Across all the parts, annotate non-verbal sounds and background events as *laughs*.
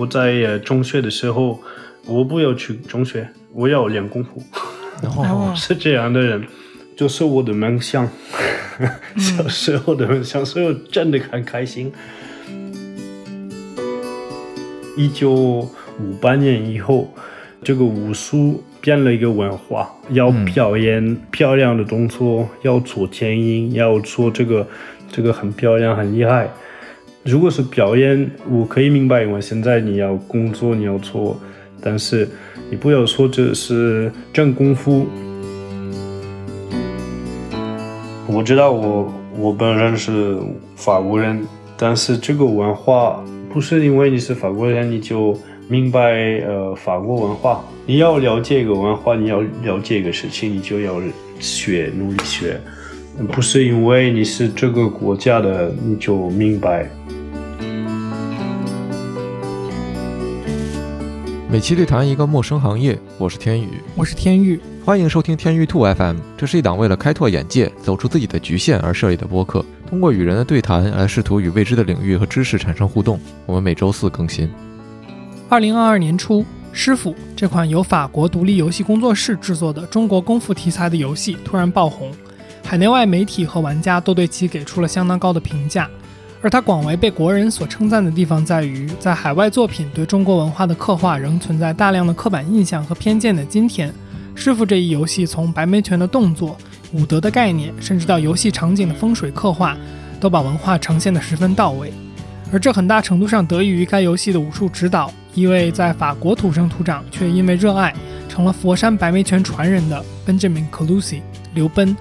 我在呃中学的时候，我不要去中学，我要练功夫，哦，*laughs* 是这样的人，就是我的梦想，*laughs* 小时候的梦想，所以我真的很开心。一九五八年以后，这个武术变了一个文化，要表演漂亮的动作，要做电影，要做这个这个很漂亮、很厉害。如果是表演，我可以明白，因为现在你要工作，你要做，但是你不要说这是真功夫。我知道我我本人是法国人，但是这个文化不是因为你是法国人你就明白呃法国文化。你要了解一个文化，你要了解一个事情，你就要学，努力学。不是因为你是这个国家的你就明白。每期对谈一个陌生行业，我是天宇，我是天宇，欢迎收听天域兔 FM。这是一档为了开拓眼界、走出自己的局限而设立的播客，通过与人的对谈来试图与未知的领域和知识产生互动。我们每周四更新。二零二二年初，《师傅》这款由法国独立游戏工作室制作的中国功夫题材的游戏突然爆红，海内外媒体和玩家都对其给出了相当高的评价。而他广为被国人所称赞的地方在于，在海外作品对中国文化的刻画仍存在大量的刻板印象和偏见的今天，《师傅》这一游戏从白眉拳的动作、武德的概念，甚至到游戏场景的风水刻画，都把文化呈现得十分到位。而这很大程度上得益于该游戏的武术指导，一位在法国土生土长却因为热爱成了佛山白眉拳传人的 Benjamin Colusi 刘奔。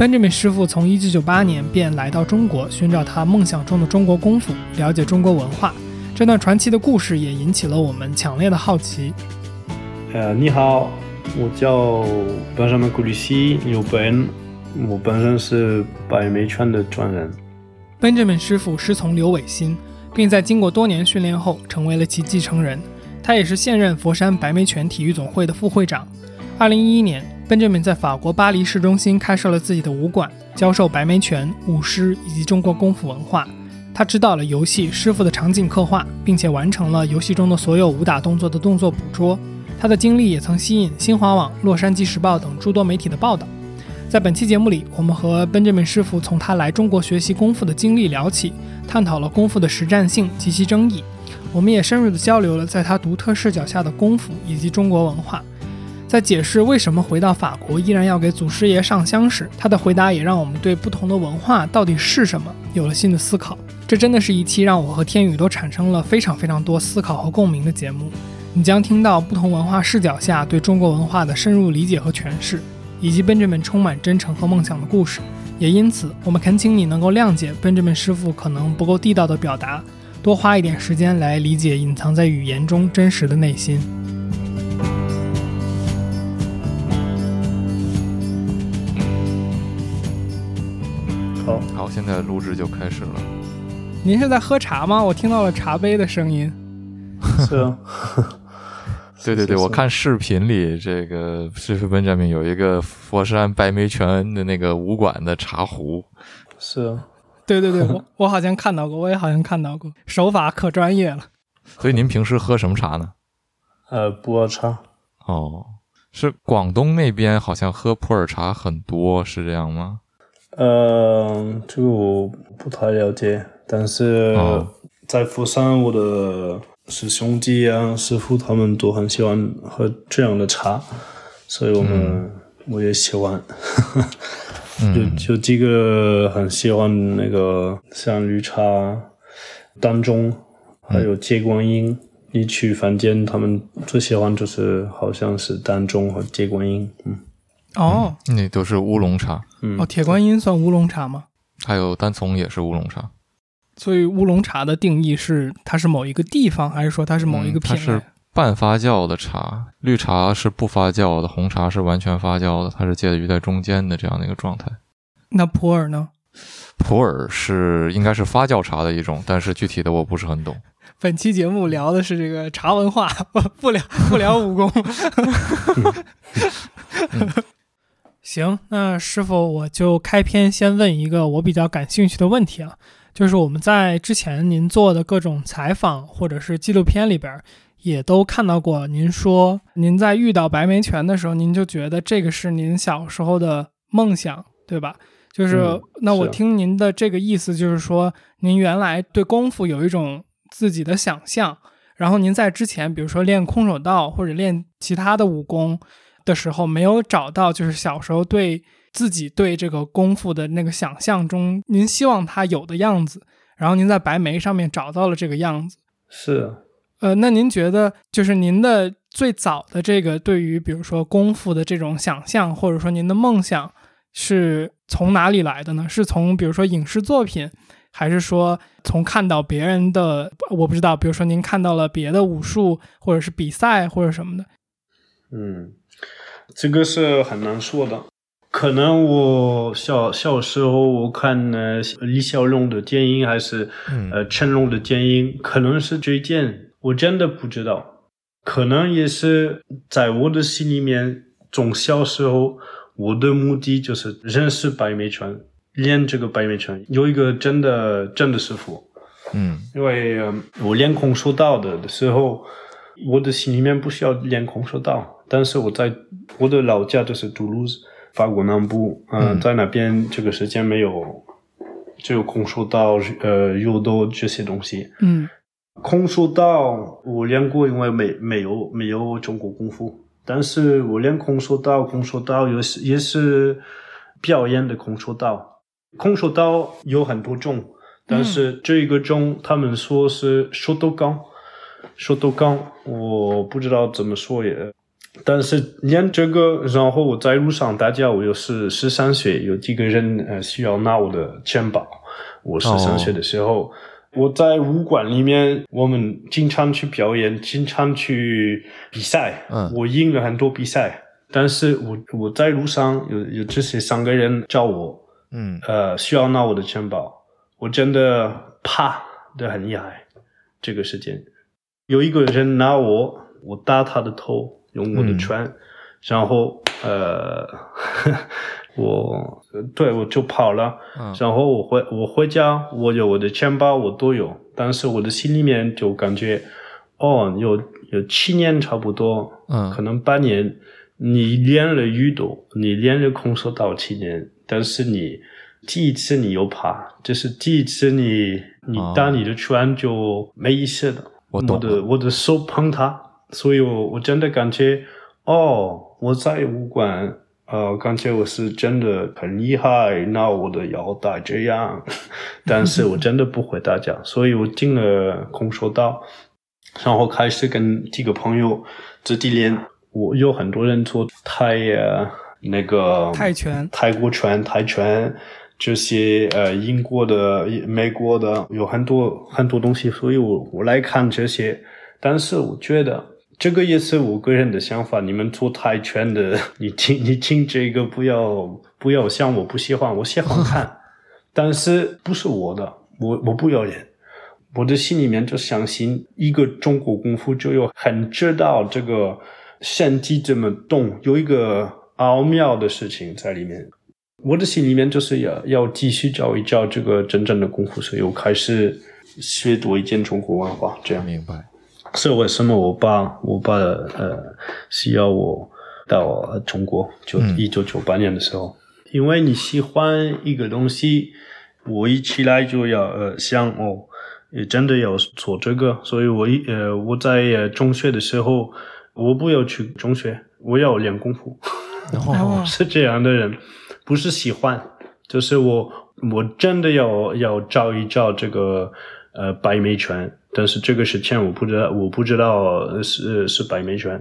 Benjamin 师傅从1998年便来到中国，寻找他梦想中的中国功夫，了解中国文化。这段传奇的故事也引起了我们强烈的好奇。呃，你好，我叫 Benjamin 奔，我本身是白眉拳的传人。Benjamin 师傅师从刘伟新，并在经过多年训练后成为了其继承人。他也是现任佛山白眉拳体育总会的副会长。2011年。Benjamin 在法国巴黎市中心开设了自己的武馆，教授白眉拳、舞狮以及中国功夫文化。他指导了游戏《师傅》的场景刻画，并且完成了游戏中的所有武打动作的动作捕捉。他的经历也曾吸引新华网、洛杉矶时报等诸多媒体的报道。在本期节目里，我们和 Benjamin 师傅从他来中国学习功夫的经历聊起，探讨了功夫的实战性及其争议。我们也深入地交流了在他独特视角下的功夫以及中国文化。在解释为什么回到法国依然要给祖师爷上香时，他的回答也让我们对不同的文化到底是什么有了新的思考。这真的是一期让我和天宇都产生了非常非常多思考和共鸣的节目。你将听到不同文化视角下对中国文化的深入理解和诠释，以及 Benjamin 充满真诚和梦想的故事。也因此，我们恳请你能够谅解 Benjamin 师傅可能不够地道的表达，多花一点时间来理解隐藏在语言中真实的内心。好，好，现在录制就开始了。您是在喝茶吗？我听到了茶杯的声音。*laughs* 是啊。*laughs* 对对对，我看视频里这个师傅 Benjamin 有一个佛山白眉泉的那个武馆的茶壶。是啊。对对对，我 *laughs* 我好像看到过，我也好像看到过，手法可专业了。所以您平时喝什么茶呢？呃，普洱茶。哦，是广东那边好像喝普洱茶很多，是这样吗？呃，这个我不太了解，但是在佛山，我的师兄弟啊、师傅他们都很喜欢喝这样的茶，所以我们、嗯、我也喜欢。*laughs* 就就几个很喜欢那个像绿茶、丹中，还有接观音。你去凡间，他们最喜欢就是好像是丹中和接观音。嗯。哦，那都是乌龙茶。嗯，哦，铁观音算乌龙茶吗？还有单丛也是乌龙茶。所以乌龙茶的定义是它是某一个地方，还是说它是某一个品类？嗯、它是半发酵的茶，绿茶是不发酵的，红茶是完全发酵的，它是介于在中间的这样的一个状态。那普洱呢？普洱是应该是发酵茶的一种，但是具体的我不是很懂。*laughs* 本期节目聊的是这个茶文化，*laughs* 不聊不聊武功。*laughs* 行，那师傅我就开篇先问一个我比较感兴趣的问题啊，就是我们在之前您做的各种采访或者是纪录片里边，也都看到过您说，您在遇到白眉拳的时候，您就觉得这个是您小时候的梦想，对吧？就是那我听您的这个意思，就是说您原来对功夫有一种自己的想象，然后您在之前，比如说练空手道或者练其他的武功的时候，没有找到就是小时候对。自己对这个功夫的那个想象中，您希望它有的样子，然后您在白眉上面找到了这个样子。是，呃，那您觉得就是您的最早的这个对于比如说功夫的这种想象，或者说您的梦想是从哪里来的呢？是从比如说影视作品，还是说从看到别人的？我不知道，比如说您看到了别的武术，或者是比赛或者什么的？嗯，这个是很难说的。可能我小小时候我看呃李小龙的电影还是呃成龙的电影，可能是这件，我真的不知道。可能也是在我的心里面，从小时候我的目的就是认识白眉拳，练这个白眉拳，有一个真的真的师傅。嗯，因为我练空手道的的时候，我的心里面不需要练空手道，但是我在我的老家就是杜鲁斯。法国南部，嗯，在那边这个时间没有，只有空手道、呃，柔道这些东西。嗯，空手道我练过，因为没没有没有中国功夫，但是我练空手道，空手道也是也是表演的空手道。空手道有很多种，但是这一个种他们说是手斗钢，手斗钢我不知道怎么说也。但是练这个，然后我在路上大家，我又是十三岁，有几个人呃需要拿我的钱包。我十三岁的时候，我在武馆里面，我们经常去表演，经常去比赛。嗯，我赢了很多比赛，但是我我在路上有有这些三个人找我，嗯，呃，需要拿我的钱包，我真的怕的很厉害。这个时间，有一个人拿我，我打他的头。用我的拳，然后呃，*laughs* 我对我就跑了，然后我回我回家，我有我的钱包，我都有，但是我的心里面就感觉，哦，有有七年差不多，嗯，可能八年，你练了宇斗，你练了空手道七年，但是你第一次你又怕，就是第一次你你打你的拳就没意思了，我的我的手碰它。所以，我我真的感觉，哦，我在武馆，呃，感觉我是真的很厉害，拿我的腰带这样，*laughs* 但是我真的不会打架，*laughs* 所以我进了空手道，然后开始跟几个朋友自己练。我有很多人做泰呃那个泰拳、泰国拳、泰拳这些呃英国的、美国的有很多很多东西，所以我我来看这些，但是我觉得。这个也是我个人的想法。你们做泰拳的，你听你听这个，不要不要想我不喜欢，我喜欢看，*laughs* 但是不是我的，我我不要演。我的心里面就相信，一个中国功夫就有很知道这个身体怎么动，有一个奥妙的事情在里面。我的心里面就是要要继续教一教这个真正的功夫，所以我开始学多一点中国文化，这样明白。是为什么我爸我爸呃需要我到中国？就一九九八年的时候，因为你喜欢一个东西，我一起来就要呃想哦，也真的要做这个，所以我一呃我在中学的时候，我不要去中学，我要练功夫。然哦，*laughs* 是这样的人，不是喜欢，就是我我真的要要照一照这个呃白眉拳。但是这个是钱，我不知道，我不知道是是白眉拳。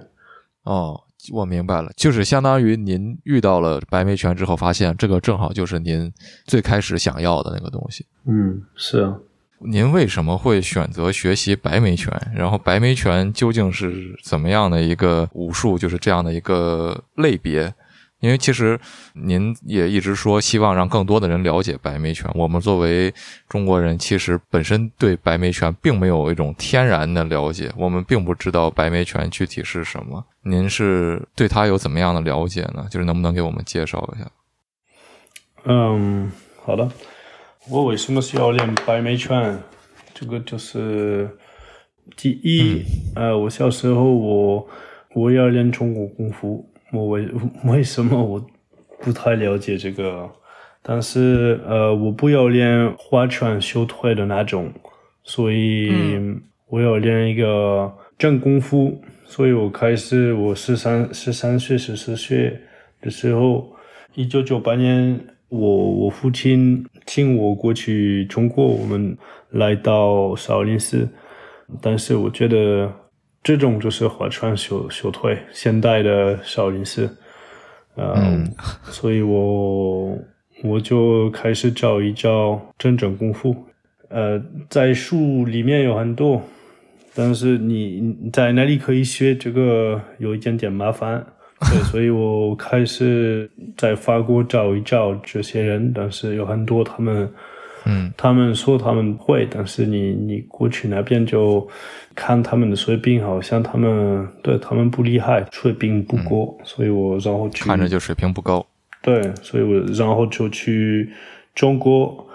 哦，我明白了，就是相当于您遇到了白眉拳之后，发现这个正好就是您最开始想要的那个东西。嗯，是啊。您为什么会选择学习白眉拳？然后白眉拳究竟是怎么样的一个武术？就是这样的一个类别？因为其实您也一直说希望让更多的人了解白眉拳。我们作为中国人，其实本身对白眉拳并没有一种天然的了解，我们并不知道白眉拳具体是什么。您是对它有怎么样的了解呢？就是能不能给我们介绍一下？嗯，好的。我为什么需要练白眉拳？这个就是第一，呃，我小时候我我要练中国功夫，我为 *laughs* 为什么我不太了解这个？但是呃，我不要练划拳修腿的那种，所以我要练一个真功夫。所以我开始，我十三十三岁十四岁的时候，一九九八年，我我父亲请我过去中国，我们来到少林寺。但是我觉得这种就是花拳绣绣腿，现代的少林寺。嗯，所以我。我就开始找一找真正功夫，呃，在书里面有很多，但是你在哪里可以学这个有一点点麻烦，对，*laughs* 所以我开始在法国找一找这些人，但是有很多他们，嗯，他们说他们会，但是你你过去那边就看他们的水平，好像他们对他们不厉害，水平不高，所以我然后去看着就水平不高。对，所以我然后就去中国、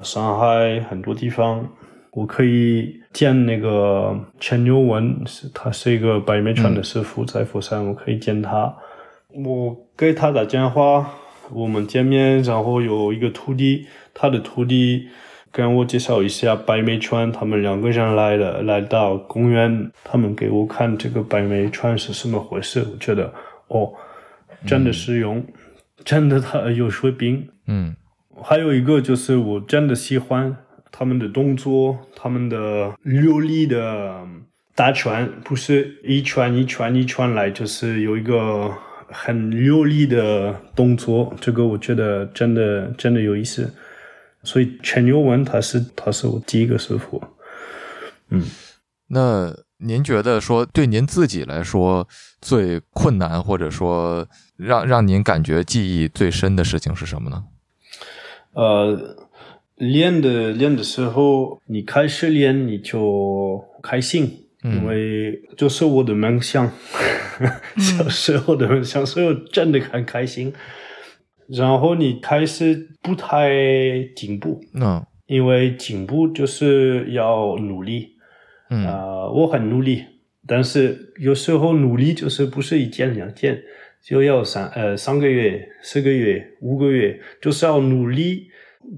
上海很多地方，我可以见那个陈牛文，是他是一个白眉拳的师傅，在佛山，我可以见他。我给他打电话，我们见面，然后有一个徒弟，他的徒弟跟我介绍一下白眉川，他们两个人来了，来到公园，他们给我看这个白眉川是什么回事，我觉得哦，真的实用。真的，他有水平。嗯，还有一个就是我真的喜欢他们的动作，他们的流利的打拳，不是一拳一拳一拳来，就是有一个很流利的动作。这个我觉得真的真的有意思。所以陈牛文他是他是我第一个师傅。嗯，那。您觉得说对您自己来说最困难，或者说让让您感觉记忆最深的事情是什么呢？呃，练的练的时候，你开始练你就开心，因为就是我的梦想，*laughs* 小时候的梦想，所以我真的很开心。然后你开始不太进步，嗯，因为进步就是要努力。啊，我很努力，但是有时候努力就是不是一件两件，就要三呃三个月、四个月、五个月，就是要努力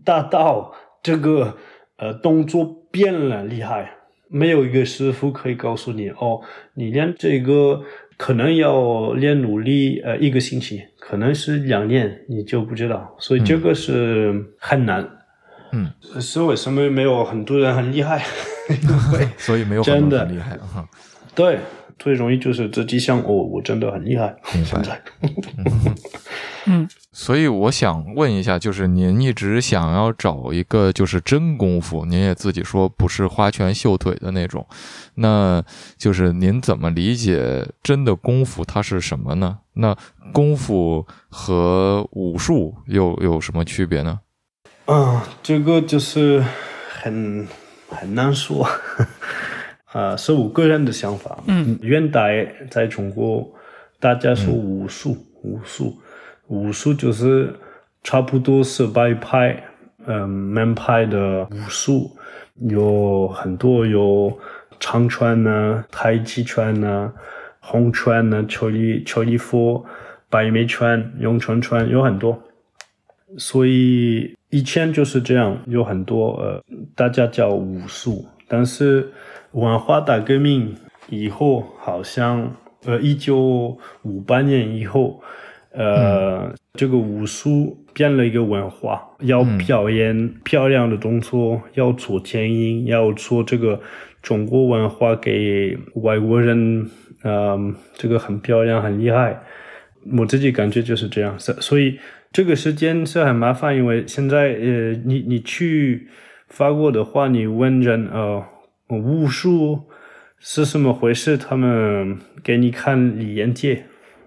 达到这个呃动作变了厉害。没有一个师傅可以告诉你哦，你练这个可能要练努力呃一个星期，可能是两年，你就不知道，所以这个是很难。嗯，是为什么没有很多人很厉害？*laughs* 所以没有 *laughs* 真的厉害哈。对，最容易就是自己想哦，我真的很厉害。现在，嗯，所以我想问一下，就是您一直想要找一个就是真功夫，您也自己说不是花拳绣腿的那种，那就是您怎么理解真的功夫它是什么呢？那功夫和武术又有什么区别呢？啊，这个就是很。很难说，啊，是我个人的想法。嗯，元代在中国，大家说武术，武术，武术就是差不多是白派，嗯，门派的武术，有很多有长拳呢，太极拳呢，红拳呢，邱礼邱礼佛，白眉拳，咏春拳，有很多。所以以前就是这样，有很多呃，大家叫武术。但是文化大革命以后，好像呃，一九五八年以后，呃，这个武术变了一个文化，要表演漂亮的动作，要做剪影，要做这个中国文化给外国人，嗯，这个很漂亮，很厉害。我自己感觉就是这样，所以。这个时间是很麻烦，因为现在呃，你你去法国的话，你问人呃武术是什么回事，他们给你看李连杰，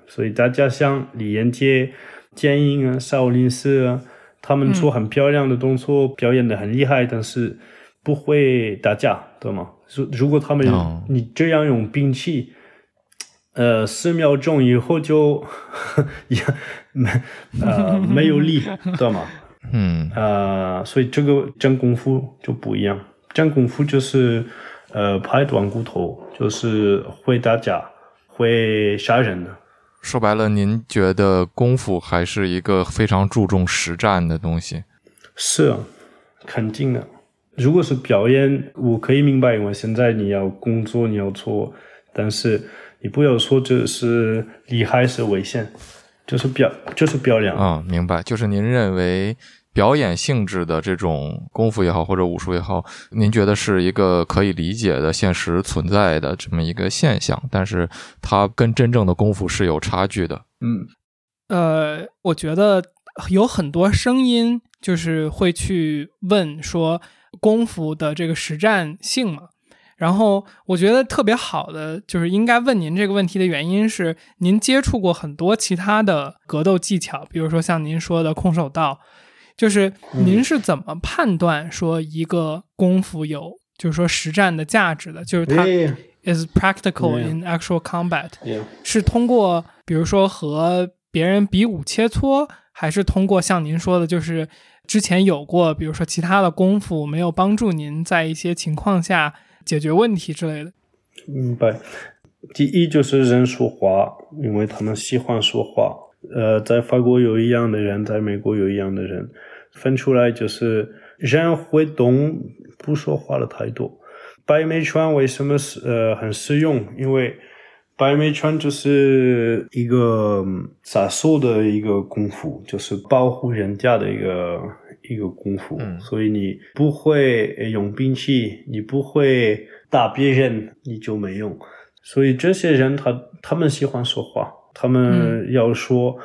所以大家像李连杰、剑英啊、少林寺啊，他们做很漂亮的动作，表演的很厉害，但是不会打架，对吗？如如果他们你这样用兵器。呃，十秒钟以后就 *laughs* 也没呃没有力，知道吗？嗯呃，所以这个真功夫就不一样。真功夫就是呃拍断骨头，就是会打架、会杀人的。说白了，您觉得功夫还是一个非常注重实战的东西？是啊，肯定的。如果是表演，我可以明白，因为现在你要工作，你要做，但是你不要说这是厉害是危险，就是表就是表演。啊、明白。就是您认为表演性质的这种功夫也好，或者武术也好，您觉得是一个可以理解的、现实存在的这么一个现象，但是它跟真正的功夫是有差距的。嗯呃，我觉得有很多声音就是会去问说功夫的这个实战性嘛。然后我觉得特别好的就是应该问您这个问题的原因是，您接触过很多其他的格斗技巧，比如说像您说的空手道，就是您是怎么判断说一个功夫有就是说实战的价值的？就是它 is practical in actual combat。是通过比如说和别人比武切磋，还是通过像您说的，就是之前有过，比如说其他的功夫没有帮助您在一些情况下解决问题之类的？明白。第一就是人说话，因为他们喜欢说话。呃，在法国有一样的人，在美国有一样的人，分出来就是人会动，不说话的太多。白眉拳为什么是呃很实用？因为白眉拳就是一个嗯杀手的一个功夫，就是保护人家的一个一个功夫。嗯所以你不会呃用兵器，你不会打别人，你就没用。所以这些人他他们喜欢说话，他们要说，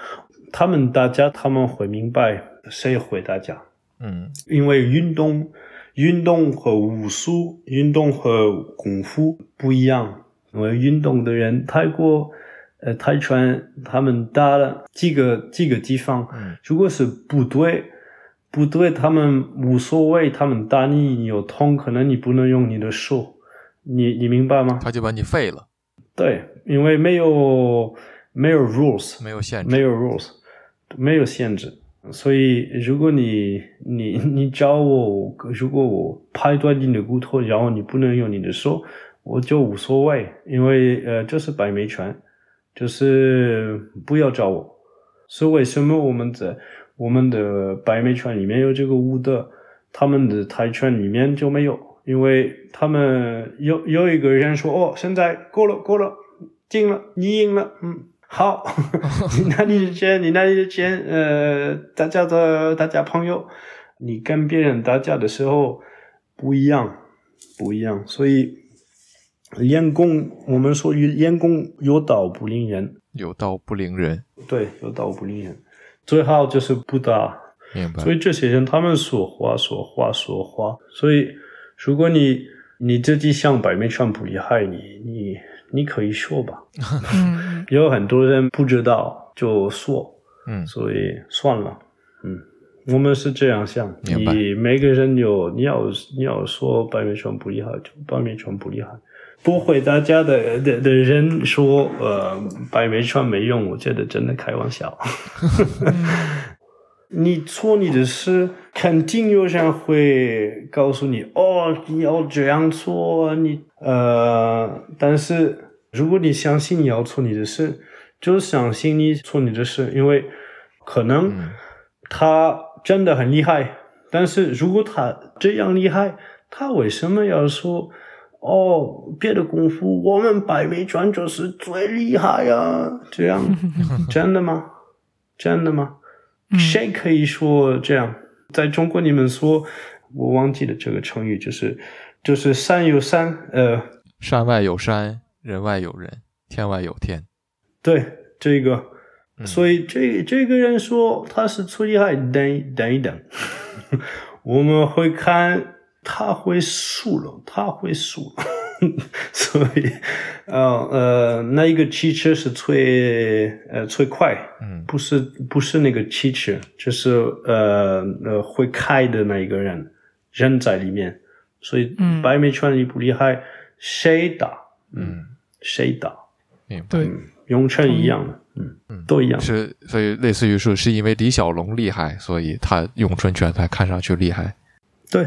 他们大家他们会明白谁回答讲。嗯因为运动、运动和武术、运动和功夫不一样。因为运动的人，太过、呃泰拳，他们打了几个几个地方，嗯如果是不对，不对，他们无所谓，他们打你，你有痛，可能你不能用你的手，你你明白吗？他就把你废了，对，因为没有没有 rules，没有限制。没有 rules，没有限制。所以，如果你你 *laughs* 你找我，如果我拍断你的骨头，然后你不能用你的手，我就无所谓，因为呃，这是白眉拳，就是不要找我。是为什么我们在我们的白眉拳里面有这个武德，他们的泰拳里面就没有？因为他们有有一个人说：“哦，现在够了，够了，进了，你赢了，嗯，好，*laughs* 你拿你的钱，你拿你的钱，呃，大家的大家朋友，你跟别人打架的时候不一样，不一样，所以练功，我们说练功有道不灵人，有道不灵人，对，有道不灵人，最好就是不打。明白所？以这些人他们说话说话说话，所以如果你你自己想表面上不厉害，你你你可以说吧。嗯，有很多人不知道就说，嗯。所以算了，嗯，我们是这样想，你每个人有你要你要说白眉拳不厉害，就白眉拳不厉害。不会打架的的的人说，呃，白眉川没用，我觉得真的开玩笑。*laughs* 你做你的事，肯定有人会告诉你，哦，你要这样做，你呃，但是如果你相信你要做你的事，就相信你做你的事，因为可能嗯他真的很厉害，但是如果他这样厉害，他为什么要说？哦，别的功夫我们白眉拳就是最厉害呀、这样 *laughs* 真的吗？真的吗？谁可以说这样？在中国，你们说，我忘记了这个成语，就是就是山有山，呃，山外有山，人外有人，天外有天。对这个，嗯所以这这个人说他是最厉害，等等一等，*laughs* 我们会看他会输了，他会输了。*laughs* 所以，呃呃，那一个汽车是最呃最快，嗯。不是不是那个汽车，就是呃呃会开的那一个人，人在里面，所以嗯。白眉拳厉不厉害，谁打？嗯，谁打，明白。对，咏春一样的，嗯嗯，都一样。是，所以类似于说，是因为李小龙厉害，所以他咏春拳才看上去厉害。对。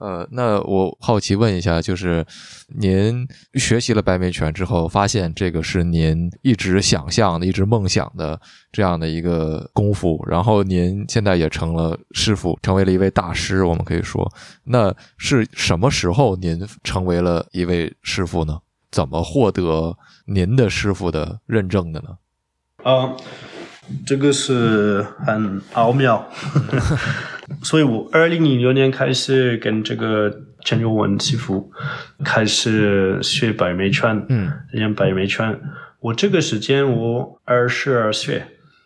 呃，那我好奇问一下，就是您学习了白眉拳之后，发现这个是您一直想象的、一直梦想的这样的一个功夫，然后您现在也成了师傅，成为了一位大师。我们可以说，那是什么时候您成为了一位师傅呢？怎么获得您的师傅的认证的呢？啊，这个是很奥妙。*laughs* 所以我二零零六年开始跟这个陈友文师傅开始学白眉拳，嗯，练白眉拳。我这个时间我二十二岁，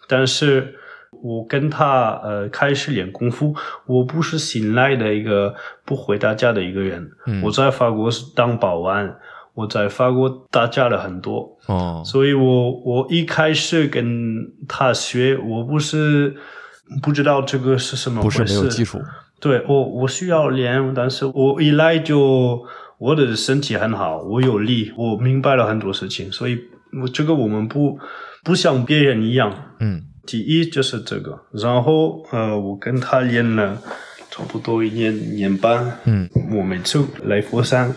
但是我跟他呃开始练功夫，我不是新来的一个不会打架的一个人。嗯，我在法国是当保安，我在法国打架了很多。哦，所以我我一开始跟他学，我不是。不知道这个是什么回事。不是没有基础。对我，我需要练，但是我一来就我的身体很好，我有力，我明白了很多事情，所以我这个我们不不像别人一样。嗯。第一就是这个，然后呃，我跟他练了差不多一年年半。嗯。我每次来佛山。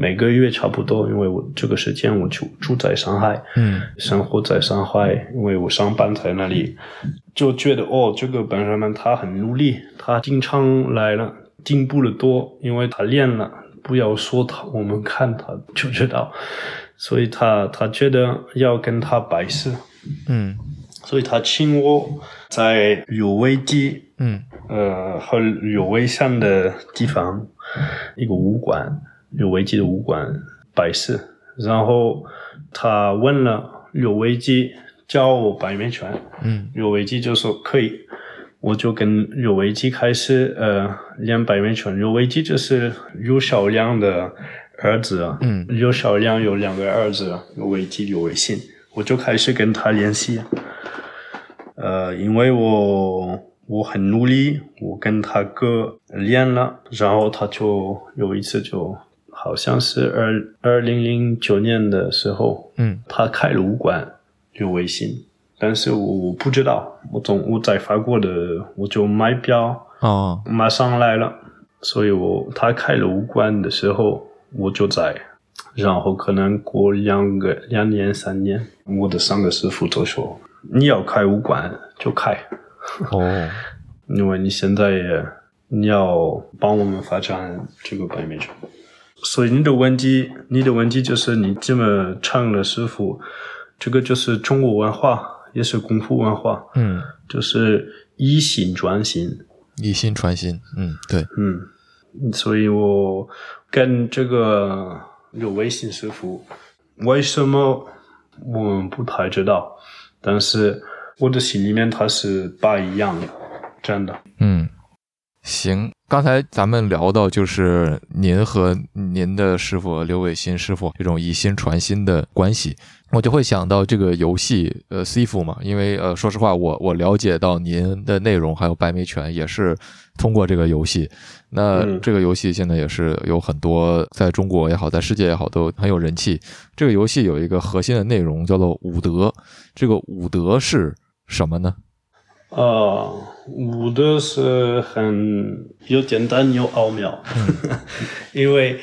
每个月差不多，因为我这个时间我就住在上海，嗯，生活在上海，因为我上班在那里，就觉得哦，这个本人们他很努力，他经常来了，进步了多，因为他练了，不要说他，我们看他就知道，所以他他觉得要跟他拜师，嗯，所以他请我在有危机，嗯，呃和有危险的地方一个武馆。刘维基的武馆拜师，然后他问了刘维基教我白面拳，嗯，刘维基就说可以，我就跟刘维基开始呃练白面拳。刘维基就是刘小亮的儿子，嗯，刘小亮有两个儿子，刘维基、刘维信，我就开始跟他联系，呃，因为我我很努力，我跟他哥练了，然后他就有一次就。好像是二二零零九年的时候，嗯，他开了武馆有微信，但是我我不知道，我总我在法国的我就买票哦，马上来了，所以我他开了武馆的时候我就在，然后可能过两个两年三年，我的三个师傅都说你要开武馆就开，哦，*laughs* 因为你现在也你要帮我们发展这个白眉拳。所以你的问题，你的问题就是你这么唱的师傅，这个就是中国文化，也是功夫文化，嗯，就是以心传心，以心传心，嗯，对，嗯，所以我跟这个有微信师傅，为什么我们不太知道？但是我的心里面他是不一样的，真的，嗯。行，刚才咱们聊到就是您和您的师傅刘伟新师傅这种以心传心的关系，我就会想到这个游戏，呃，C 傅嘛，因为呃，说实话，我我了解到您的内容还有白眉拳也是通过这个游戏。那这个游戏现在也是有很多在中国也好，在世界也好都很有人气。这个游戏有一个核心的内容叫做武德，这个武德是什么呢？呃，武的是很又简单又奥妙，*laughs* 因为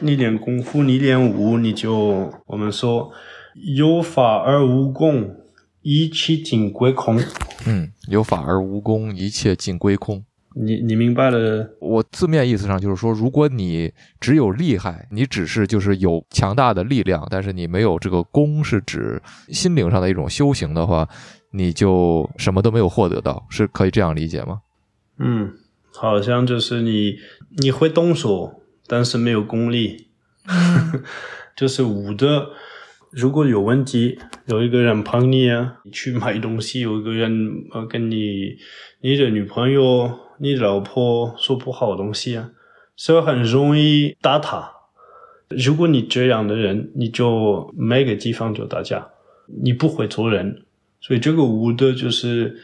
你练功夫，你练武，你就我们说有法而无功，一切尽归空。嗯，有法而无功，一切尽归空。你你明白了？我字面意思上就是说，如果你只有厉害，你只是就是有强大的力量，但是你没有这个功，是指心灵上的一种修行的话。你就什么都没有获得到，是可以这样理解吗？嗯，好像就是你你会动手，但是没有功力，*laughs* 就是武的。如果有问题，有一个人帮你啊，你去买东西，有一个人呃跟你你的女朋友、你的老婆说不好东西啊，所以很容易打他。如果你这样的人，你就每个地方就打架，你不会做人。所以这个无德就是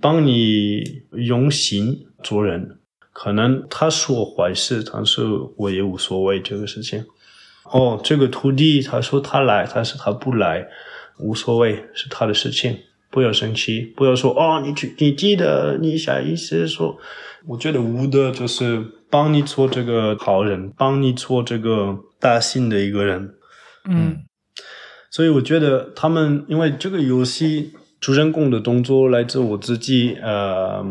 帮你用心做人。可能他说坏事，但是我也无所谓这个事情。哦，这个徒弟他说他来，但是他不来，无所谓，是他的事情，不要生气，不要说哦，你去，你记得你下意识说，我觉得无德就是帮你做这个好人，帮你做这个大心的一个人，嗯所以我觉得他们因为这个游戏主人公的动作来自我自己，呃，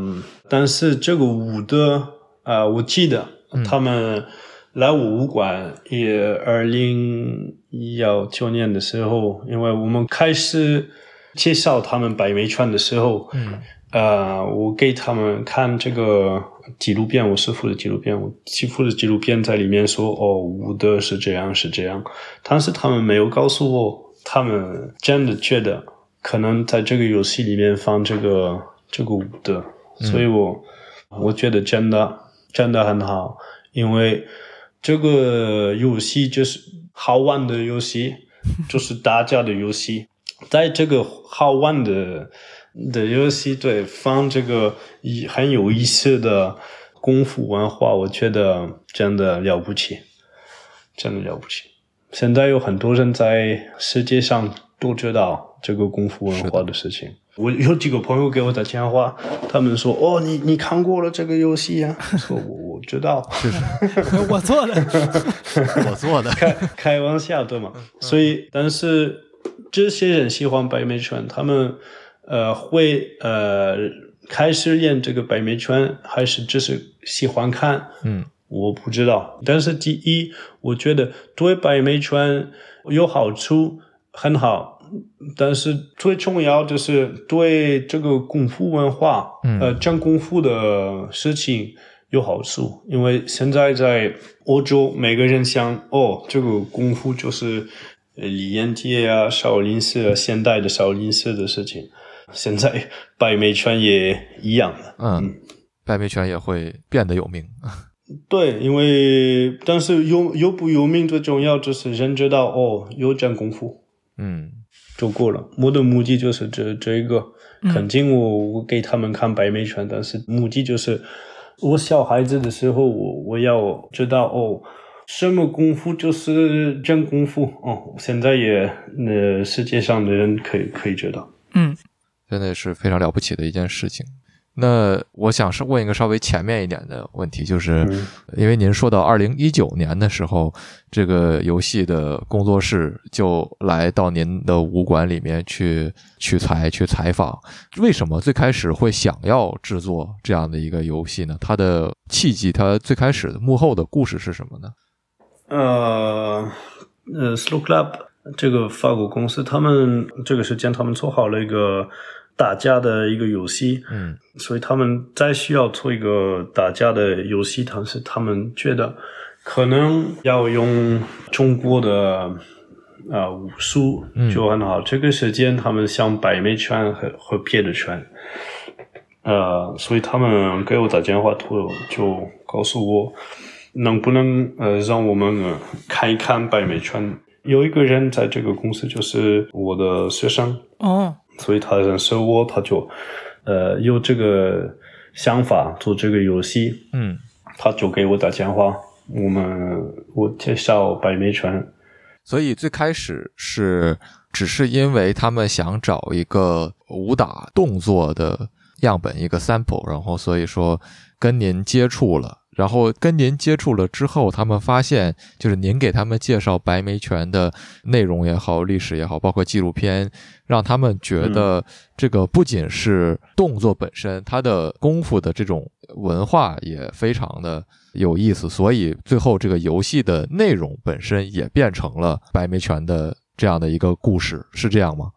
但是这个武的啊、我记得他们来我武馆也二零幺九年的时候，因为我们开始介绍他们百眉川的时候，嗯。呃，我给他们看这个纪录片，我师傅的纪录片，我师傅的纪录片在里面说，哦，武德是这样是这样，但是他们没有告诉我，他们真的觉得可能在这个游戏里面放这个这个舞的，所以我我觉得真的真的很好，因为这个游戏就是好玩的游戏，就是大家的游戏，*laughs* 在这个好玩的的游戏对放这个一很有意思的功夫文化，我觉得真的了不起，真的了不起。现在有很多人在世界上都知道这个功夫文化的事情。我有几个朋友给我打电话，他们说：“哦，你你看过了这个游戏呀、我说：“我我知道。*laughs* ”我做的，*laughs* 我做的，开开玩笑对吗？所以，但是这些人喜欢白眉拳，他们呃会呃开始练这个白眉拳，还是只是喜欢看？嗯，我不知道。但是第一，我觉得对白眉拳有好处，很好。但是最重要就是对这个功夫文化，嗯呃，讲功夫的事情有好处，因为现在在欧洲，每个人想哦，这个功夫就是呃李连杰啊、少林寺啊、现代的少林寺的事情。现在白眉拳也一样的，嗯，白眉拳也会变得有名。对，因为但是有有不有名最重要就是人知道哦，有真功夫嗯就够了。我的目的就是这这一个，肯定我我给他们看白眉拳，但是目的就是我小孩子的时候，我我要知道哦，什么功夫就是真功夫哦。现在也呃，世界上的人可以可以知道。嗯真的是非常了不起的一件事情。那我想是问一个稍微前面一点的问题，就是嗯因为您说到二零一九年的时候，这个游戏的工作室就来到您的武馆里面去取材、去采访。为什么最开始会想要制作这样的一个游戏呢？它的契机，它最开始的幕后的故事是什么呢？呃呃，Slow Club 这个法国公司，他们这个时间他们做好了一个打架的一个游戏，嗯所以他们再需要做一个打架的游戏，但是他们觉得可能要用中国的呃武术就很好。这个时间他们想百媚拳和和别的拳，呃，所以他们给我打电话，就就告诉我能不能呃让我们呃看一看百媚拳。有一个人在这个公司就是我的学生，哦，所以他认识我，他就呃有这个想法做这个游戏，嗯他就给我打电话，我们我介绍百媚拳，所以最开始是只是因为他们想找一个武打动作的样本，一个 sample，然后所以说跟您接触了。然后跟您接触了之后，他们发现，就是您给他们介绍白眉拳的内容也好，历史也好，包括纪录片，让他们觉得这个不仅是动作本身，它的功夫的这种文化也非常的有意思，所以最后这个游戏的内容本身也变成了白眉拳的这样的一个故事，是这样吗？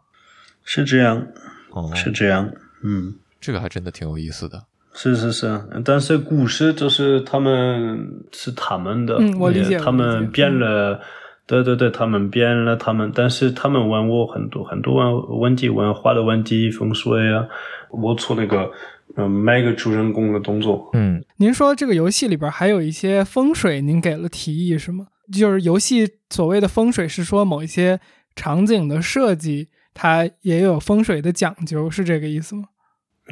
是这样，哦，是这样，嗯。这个还真的挺有意思的。是是是，但是故事就是他们是他们的，嗯我理解他们编了，对对对，他们编了他们，但是他们问我很多很多问问题，文化的问题，风水啊，我做那个嗯每个主人公的动作，嗯，您说这个游戏里边还有一些风水，您给了提议是吗？就是游戏所谓的风水是说某一些场景的设计，它也有风水的讲究，是这个意思吗？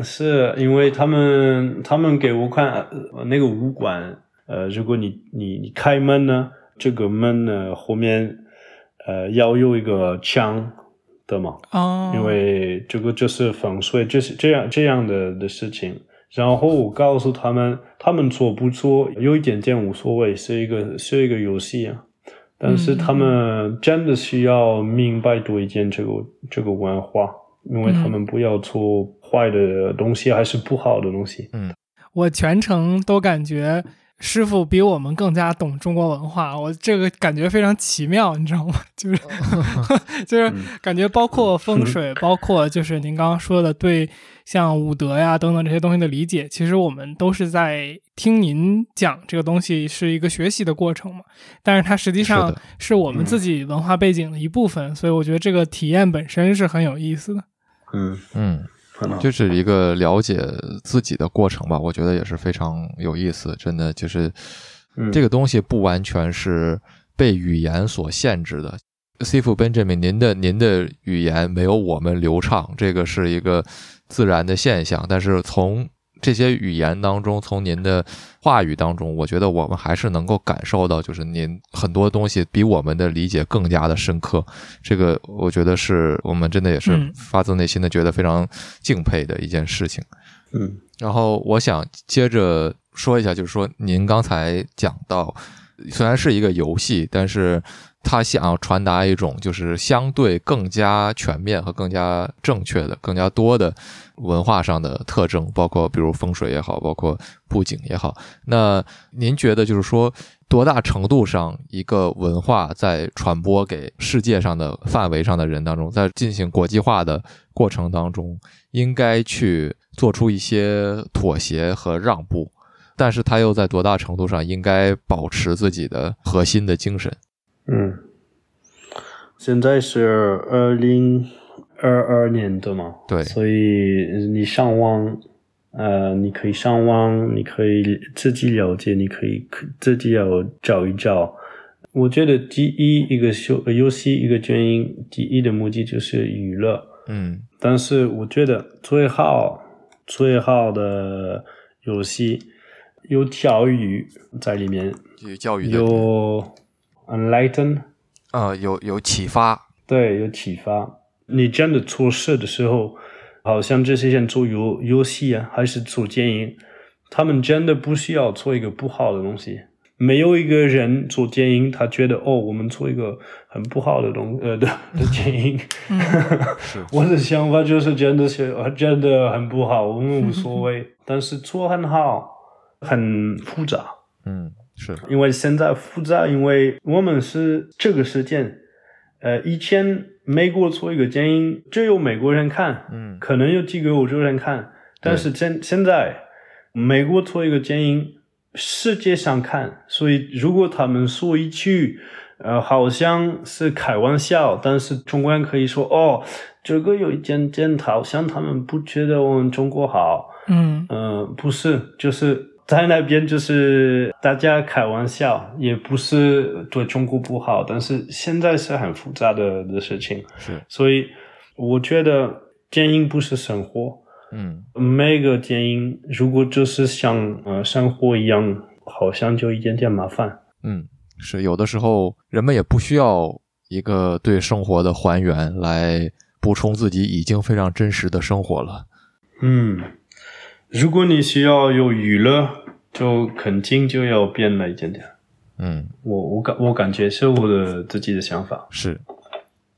是因为他们他们给我看呃那个武馆，呃，如果你你你开门呢，这个门呢后面呃要有一个墙，的嘛，哦，因为这个就是防水，就是这样这样的的事情。然后我告诉他们，他们做不做有一点点无所谓，是一个是一个游戏啊。但是他们真的需要明白多一点这个这个文化，因为他们不要做坏的东西，还是不好的东西。嗯，我全程都感觉师傅比我们更加懂中国文化，我这个感觉非常奇妙，你知道吗？*laughs* 就是 *laughs* 就是感觉包括风水，包括就是您刚刚说的对像武德呀等等这些东西的理解，其实我们都是在听您讲这个东西是一个学习的过程嘛。但是它实际上是我们自己文化背景的一部分，所以我觉得这个体验本身是很有意思的。嗯，嗯，就是一个了解自己的过程吧，我觉得也是非常有意思。真的就是嗯这个东西不完全是被语言所限制的。C 傅 Benjamin，您的您的语言没有我们流畅，这个是一个自然的现象。但是从这些语言当中，从您的话语当中，我觉得我们还是能够感受到，就是您很多东西比我们的理解更加的深刻。这个我觉得是我们真的也是嗯发自内心的觉得非常敬佩的一件事情。嗯然后我想接着说一下，就是说您刚才讲到，虽然是一个游戏，但是他想要传达一种就是相对更加全面和更加正确的、更加多的文化上的特征，包括比如风水也好，包括布景也好。那您觉得就是说，多大程度上一个文化在传播给世界上的范围上的人当中，在进行国际化的过程当中，应该去做出一些妥协和让步，但是他又在多大程度上应该保持自己的核心的精神？嗯，现在是二零二二年的嘛，对。所以你上网，呃，你可以上网，你可以自己了解，你可以可自己要找一找。我觉得第一一个游游戏一个原因，第一的目的就是娱乐。嗯。但是我觉得最好最好的游戏有教育在里面，有教育有 enlighten，呃有有启发，对，有启发。你真的做事的时候，好像这些人做游游戏啊，还是做电影，他们真的不需要做一个不好的东西。没有一个人做电影，他觉得哦，我们做一个很不好的东呃的的电影。*laughs* 我的想法就是真的是呃真的很不好，我们无所谓。*laughs* 但是做很好，很复杂。嗯是。因为现在复杂，因为我们是这个时间，呃，以前美国做一个电影，只有美国人看，嗯。可能有几个欧洲人看，但是现现在美国做一个电影，世界上看，所以如果他们说一句，呃，好像是开玩笑，但是中国人可以说，哦，这个有一点点，好像他们不觉得我们中国好，嗯。呃，不是，就是在那边就是大家开玩笑，也不是对中国不好，但是现在是很复杂的的事情，是。所以我觉得电影不是生活，嗯。每个电影如果就是像呃生活一样，好像就一点点麻烦。嗯是有的时候人们也不需要一个对生活的还原来补充自己已经非常真实的生活了。嗯，如果你需要有娱乐，就肯定就要变了一点点。嗯我我感我感觉是我的自己的想法。是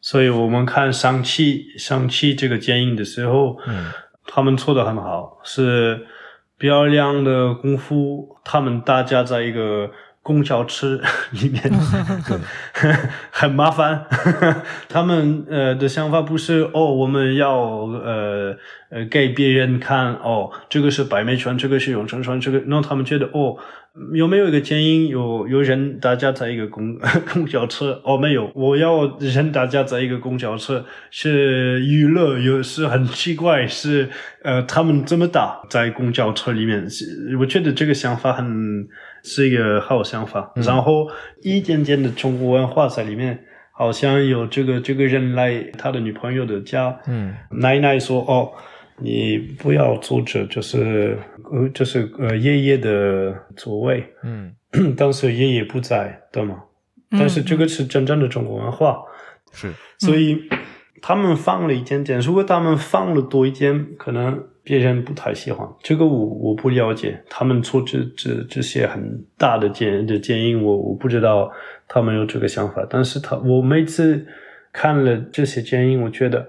所以我们看上汽上汽这个电影的时候，嗯他们做的很好，是漂亮的功夫。他们大家在一个公交车 *laughs* 里面，*laughs* 很麻烦。*laughs* 他们呃的想法不是哦，我们要呃呃给别人看哦，这个是白眉川，这个是永春川，这个，让他们觉得哦，有没有一个建议有有人大家在一个公公交车？哦，没有，我要人大家在一个公交车是娱乐，有是很奇怪，是呃他们这么大在公交车里面，是我觉得这个想法很是一个好想法，然后一点点的中国文化在里面。好像有这个这个人来他的女朋友的家，嗯奶奶说：“哦，你不要坐着，就是呃，就是呃爷爷的座位。嗯 *clears throat* 当时爷爷不在，对吗？但是这个是真正的中国文化，是所以他们放了一点点，如果他们放了多一点，可能别人不太喜欢。这个我我不了解，他们做这这这些很大的建的建议，我我不知道他们有这个想法。但是他我每次看了这些建议，我觉得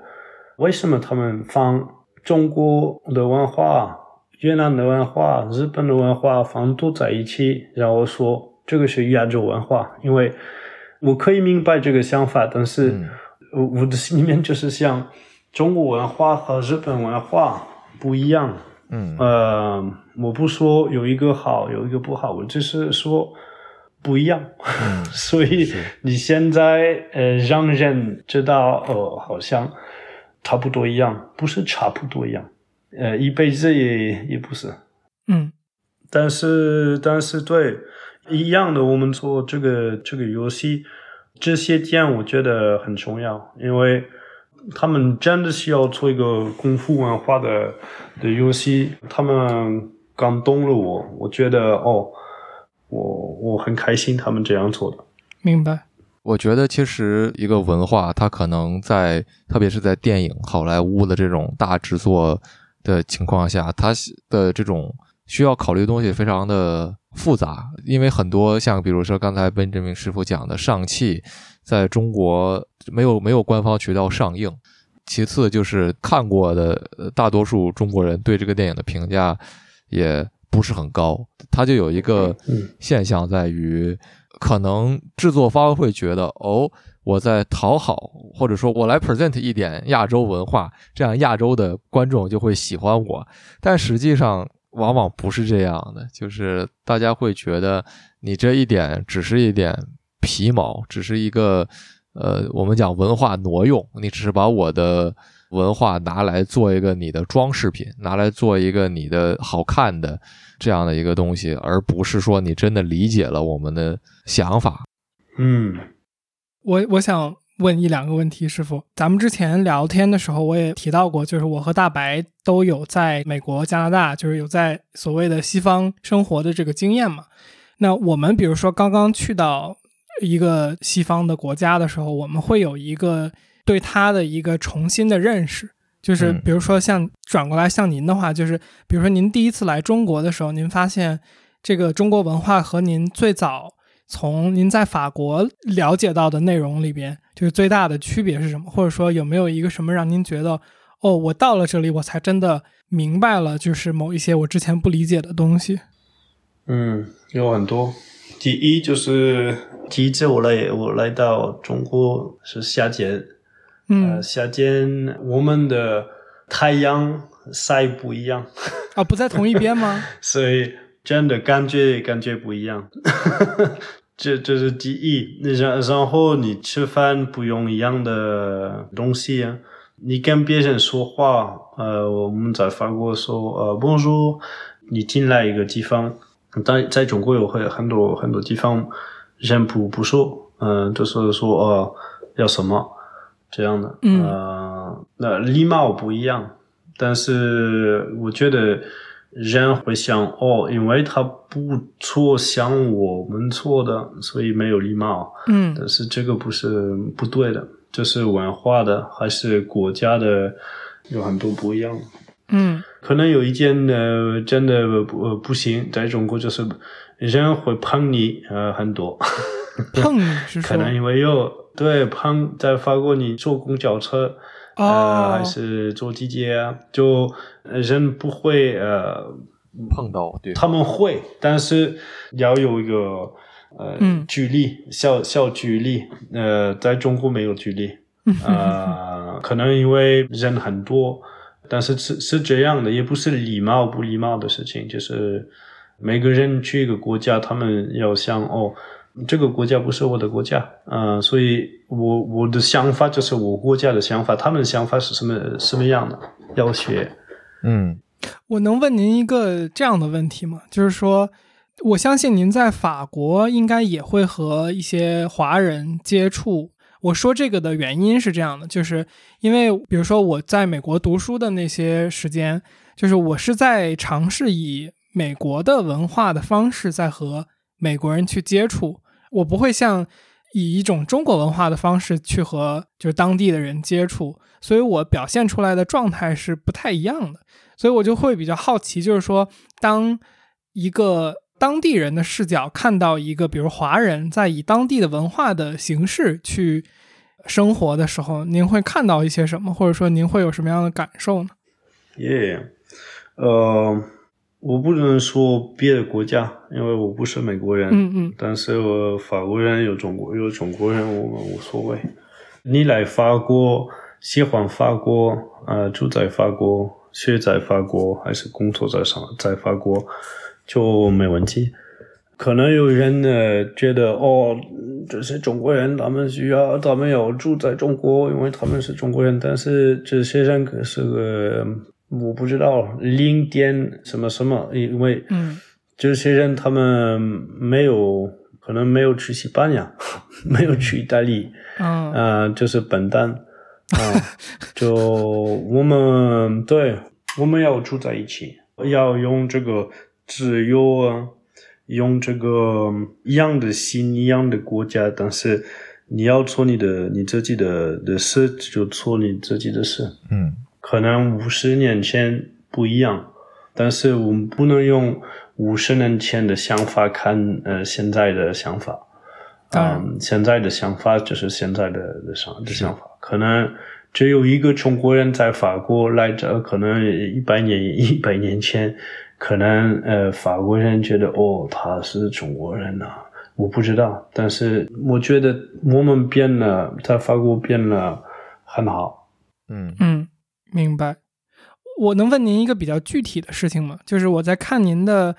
为什么他们放中国的文化、越南的文化、日本的文化放都在一起，然后说这个是亚洲文化？因为我可以明白这个想法，但是。我我的心里面就是想中国文化和日本文化不一样，嗯，呃，我不说有一个好，有一个不好，我就是说不一样。*laughs* 所以你现在呃让人知道哦，好像差不多一样，不是差不多一样，呃，一辈子也也不是，嗯，但是但是对一样的，我们做这个这个游戏。这些点我觉得很重要，因为他们真的需要做一个功夫文化的的游戏。他们感动了我，我觉得哦，我我很开心他们这样做的。明白。我觉得其实一个文化，它可能在特别是在电影、好莱坞的这种大制作的情况下，它的这种需要考虑的东西非常的。复杂，因为很多像比如说刚才温志明师傅讲的上汽，在中国没有没有官方渠道上映。其次就是看过的大多数中国人对这个电影的评价也不是很高。它就有一个现象在于，可能制作方会觉得哦，我在讨好，或者说我来 present 一点亚洲文化，这样亚洲的观众就会喜欢我。但实际上。往往不是这样的，就是大家会觉得你这一点只是一点皮毛，只是一个呃，我们讲文化挪用，你只是把我的文化拿来做一个你的装饰品，拿来做一个你的好看的这样的一个东西，而不是说你真的理解了我们的想法。嗯，我我想。问一两个问题，师傅，咱们之前聊天的时候，我也提到过，就是我和大白都有在美国、加拿大，就是有在所谓的西方生活的这个经验嘛。那我们比如说刚刚去到一个西方的国家的时候，我们会有一个对它的一个重新的认识，就是比如说像转过来像您的话，就是比如说您第一次来中国的时候，您发现这个中国文化和您最早。从您在法国了解到的内容里边，就是最大的区别是什么？或者说有没有一个什么让您觉得，哦，我到了这里，我才真的明白了，就是某一些我之前不理解的东西？嗯，有很多。第一就是第一次我来，我来到中国是夏天，嗯，夏天我们的太阳晒不一样啊，*laughs* 不在同一边吗？所以真的感觉感觉不一样。这这是第一，然然后你吃饭不用一样的东西，啊你跟别人说话，呃，我们在法国说呃，Bonjour，你进来一个地方，在在中国有很很多很多地方人不不说，嗯，就是说呃要什么这样的，嗯，那礼貌不一样，但是我觉得。人会想哦，因为他不错像我们错的，所以没有礼貌。嗯，但是这个不是不对的，这是文化的还是国家的有很多不一样。嗯，可能有一件呢，真的不不行，在中国就是人会碰你呃很多，碰你是 *laughs* 可能因为有对碰在法国你坐公交车。呃，还是坐地铁啊，就人不会呃碰到，对，他们会，但是要有一个呃距离，小小距离，呃，在中国没有距离，呃，*laughs* 可能因为人很多，但是是是这样的，也不是礼貌不礼貌的事情，就是每个人去一个国家，他们要想哦。这个国家不是我的国家，嗯，所以我我的想法就是我国家的想法，他们的想法是什么什么样的？要学，嗯，我能问您一个这样的问题吗？就是说，我相信您在法国应该也会和一些华人接触。我说这个的原因是这样的，就是因为比如说我在美国读书的那些时间，就是我是在尝试以美国的文化的方式在和。美国人去接触，我不会像以一种中国文化的方式去和就是当地的人接触，所以我表现出来的状态是不太一样的，所以我就会比较好奇，就是说，当一个当地人的视角看到一个比如华人在以当地的文化的形式去生活的时候，您会看到一些什么，或者说您会有什么样的感受呢？耶，呃。我不能说别的国家，因为我不是美国人。嗯嗯。但是我法国人有中国有中国人，我们无所谓。你来法国，喜欢法国，呃，住在法国，学在法国，还是工作在上在法国，就没问题。可能有人呢觉得，哦，这些中国人，他们需要他们要住在中国，因为他们是中国人。但是这些人可是个。我不知道零点什么什么，因为这些人他们没有可能没有去西班牙，*laughs* 没有去意大利，嗯，就是笨蛋 *laughs* 啊！就我们对，我们要住在一起，要用这个自由啊，用这个一样的心一样的国家，但是你要做你的你自己的的事，就做你自己的事，嗯。可能五十年前不一样，但是我们不能用五十年前的想法看呃现在的想法。嗯，现在的想法就是现在的的想的想法。可能只有一个中国人在法国来着，可能一百年一百年前，可能呃法国人觉得哦他是中国人呐，我不知道。但是我觉得我们变了，在法国变了很好。嗯嗯。明白，我能问您一个比较具体的事情吗？就是我在看您的，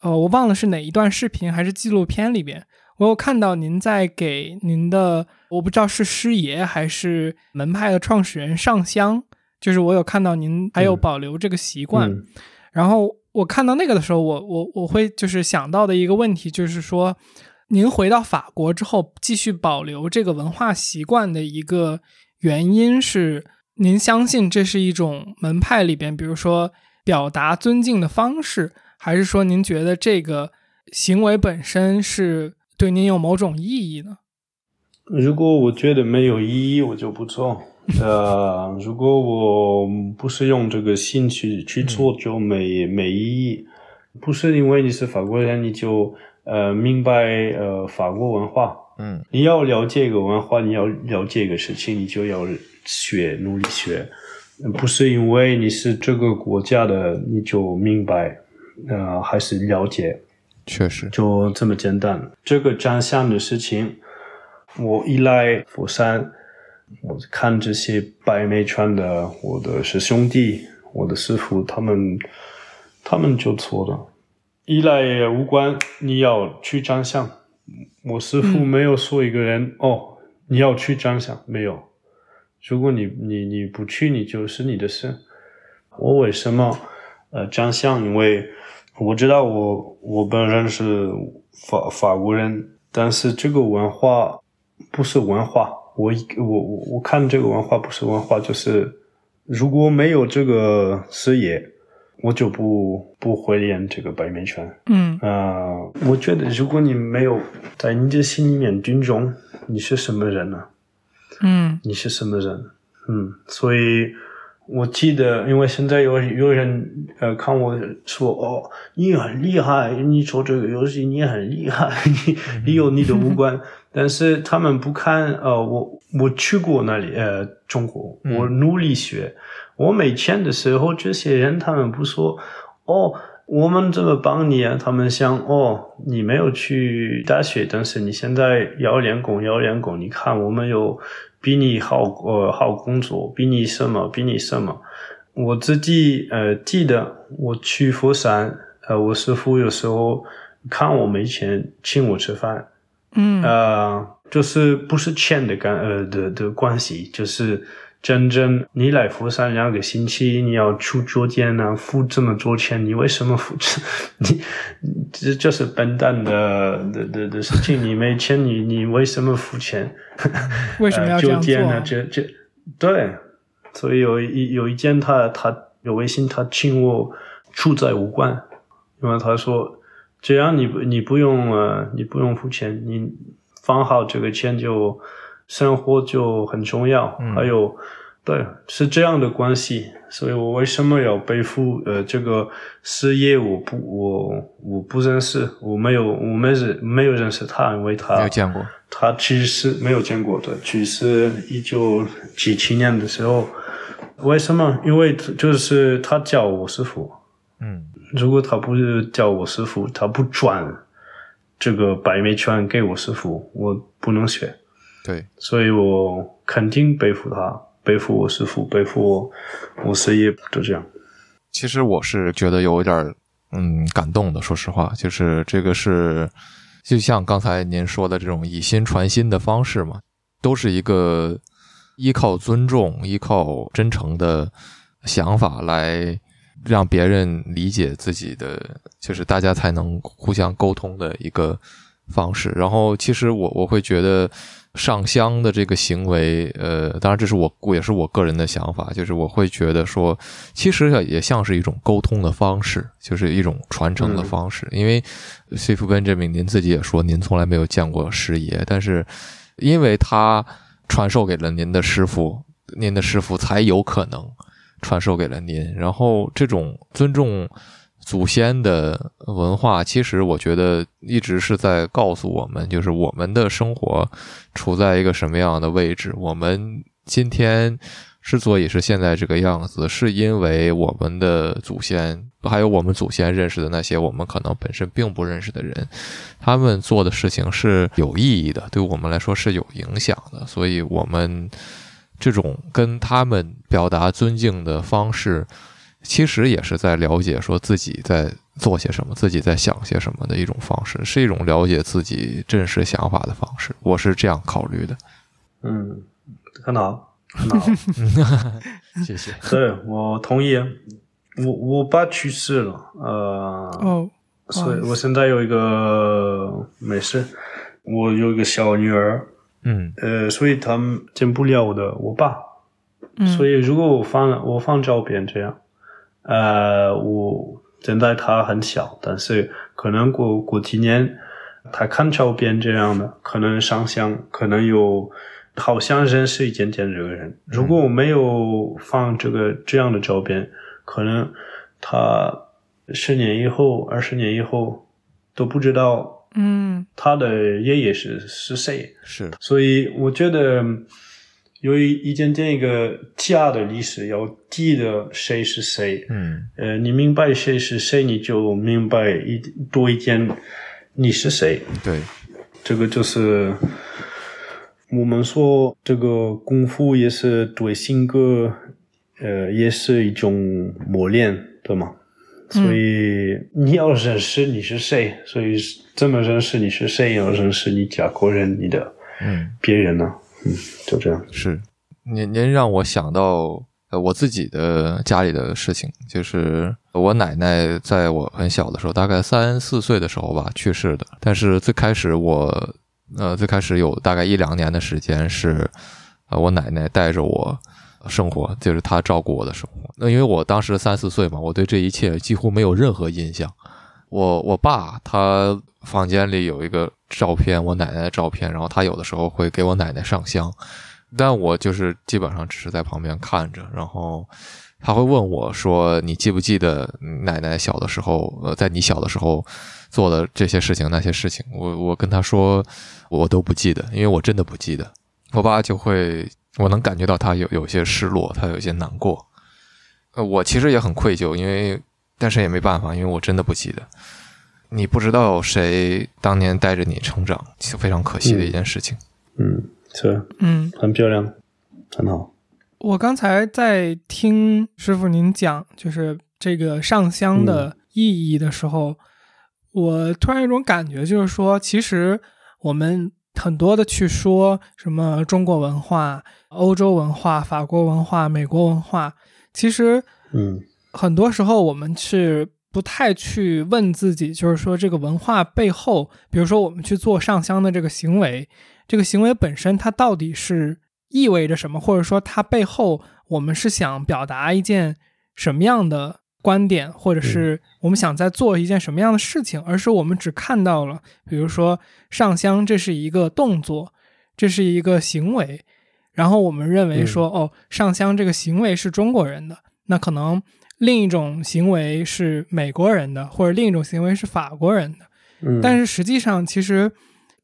呃，我忘了是哪一段视频还是纪录片里边，我有看到您在给您的，我不知道是师爷还是门派的创始人上香，就是我有看到您还有保留这个习惯。然后我看到那个的时候，我我我会就是想到的一个问题，就是说，您回到法国之后继续保留这个文化习惯的一个原因是。您相信这是一种门派里边，比如说表达尊敬的方式，还是说您觉得这个行为本身是对您有某种意义呢？如果我觉得没有意义，我就不做。呃，如果我不是用这个心去去做，就没没意义。不是因为你是法国人，你就呃明白呃法国文化。嗯，你要了解一个文化，你要了解一个事情，你就要。学努力学，不是因为你是这个国家的你就明白，呃，还是了解，确实就这么简单。这个长相的事情，我依赖佛山，我看这些白眉川的，我的师兄弟，我的师傅，他们他们就错了。依赖无关你要去长相，我师傅没有说一个人哦，你要去长相，没有。如果你你你不去，你就是你的事。我为什么呃这样想？因为我知道我我本人是法法国人，但是这个文化不是文化。我我我我看这个文化不是文化，就是如果没有这个事业，我就不不会练这个白眉拳。嗯啊，我觉得如果你没有在你的心里面尊重，你是什么人呢？嗯，你是什么人？嗯，所以我记得，因为现在有有人呃看我说哦，你很厉害，你做这个游戏你很厉害，*laughs* 你你有你的五官，但是他们不看呃，我我去过那里呃中国，我努力学，我没钱的时候，这些人他们不说哦。我们怎么帮你啊？他们想哦，你没有去大学，但是你现在要练功，要练功。你看，我们有比你好呃好工作，比你什么，比你什么。我自己呃记得，我去佛山，呃，我师傅有时候看我没钱，请我吃饭。嗯，呃，就是不是钱的干呃的的关系，就是。真正你来佛山两个星期，你要出酒店呢，付这么多钱，你为什么付？*laughs* 你这就是笨蛋的的的的事情。你没钱，你你为什么付钱？为什么要这样做？酒店呢？这这对，所以有一有一天，他他有微信，他请我住在武馆，因为他说这样你你不用呃，你不用付钱，你放好这个钱就生活就很重要。嗯还有，对，是这样的关系。所以我为什么要背负呃这个事业？我不我我不认识，我没有我没认没有认识他，因为他没有见过。他去世没有见过的，去世一九几七年的时候。为什么？因为就是他叫我师傅。嗯如果他不是叫我师傅，他不转这个百美拳给我师傅，我不能学。对，所以我肯定背负他，背负我师傅，背负我我事业，就这样。其实我是觉得有一点儿嗯感动的，说实话，就是这个是就像刚才您说的这种以心传心的方式嘛，都是一个依靠尊重、依靠真诚的想法来让别人理解自己的，就是大家才能互相沟通的一个方式。然后，其实我我会觉得上香的这个行为，呃，当然这是我也是我个人的想法，就是我会觉得说，其实也像是一种沟通的方式，就是一种传承的方式。因为 s i f Benjamin 您自己也说，您从来没有见过师爷，但是因为他传授给了您的师傅，您的师傅才有可能传授给了您。然后这种尊重祖先的文化，其实我觉得一直是在告诉我们，就是我们的生活处在一个什么样的位置。我们今天之所以是现在这个样子，是因为我们的祖先，还有我们祖先认识的那些我们可能本身并不认识的人，他们做的事情是有意义的，对我们来说是有影响的。所以，我们这种跟他们表达尊敬的方式。其实也是在了解说自己在做些什么，自己在想些什么的一种方式，是一种了解自己真实想法的方式。我是这样考虑的。嗯，很好，很好。*laughs* 谢谢。对我同意。我我爸去世了，呃，哦，所以我现在有一个没事，我有一个小女儿，嗯呃，所以他们见不了我的我爸，嗯，所以如果我放我放照片这样，呃，我现在他很小，但是可能过过几年，他看照片这样的，可能上相，可能有好像认识一点点这个人。如果我没有放这个这样的照片，可能他十年以后、二十年以后都不知道嗯他的爷爷是是谁。是所以我觉得有一一点点一个假的历史，要记得谁是谁。嗯呃，你明白谁是谁，你就明白一多一点你是谁。对这个就是我们说这个功夫也是对性格，呃，也是一种磨练，对吗？所以你要认识你是谁，所以怎么认识你是谁，要认识你家国人，你的嗯别人呢、嗯，就这样。是。您您让我想到呃我自己的家里的事情，就是我奶奶在我很小的时候，大概三四岁的时候吧去世的。但是最开始我呃最开始有大概一两年的时间是呃我奶奶带着我。生活就是她照顾我的生活。那因为我当时三四岁嘛，我对这一切几乎没有任何印象。我我爸他房间里有一个照片，我奶奶的照片，然后他有的时候会给我奶奶上香，但我就是基本上只是在旁边看着，然后他会问我说：“你记不记得奶奶小的时候，呃，在你小的时候做的这些事情那些事情？”我我跟他说我都不记得，因为我真的不记得。我爸就会。我能感觉到他有有些失落，他有些难过。呃，我其实也很愧疚，因为但是也没办法，因为我真的不记得。你不知道谁当年带着你成长，是非常可惜的一件事情。嗯，是，嗯，很漂亮，很好。我刚才在听师傅您讲，就是这个上香的意义的时候，我突然有种感觉，就是说，其实我们很多的去说什么中国文化。欧洲文化、法国文化、美国文化，其实，嗯，很多时候我们是不太去问自己，就是说这个文化背后，比如说我们去做上香的这个行为，这个行为本身它到底是意味着什么，或者说它背后我们是想表达一件什么样的观点，或者是我们想在做一件什么样的事情，而是我们只看到了，比如说上香，这是一个动作，这是一个行为，然后我们认为说，哦，上香这个行为是中国人的，那可能另一种行为是美国人的，或者另一种行为是法国人的。但是实际上，其实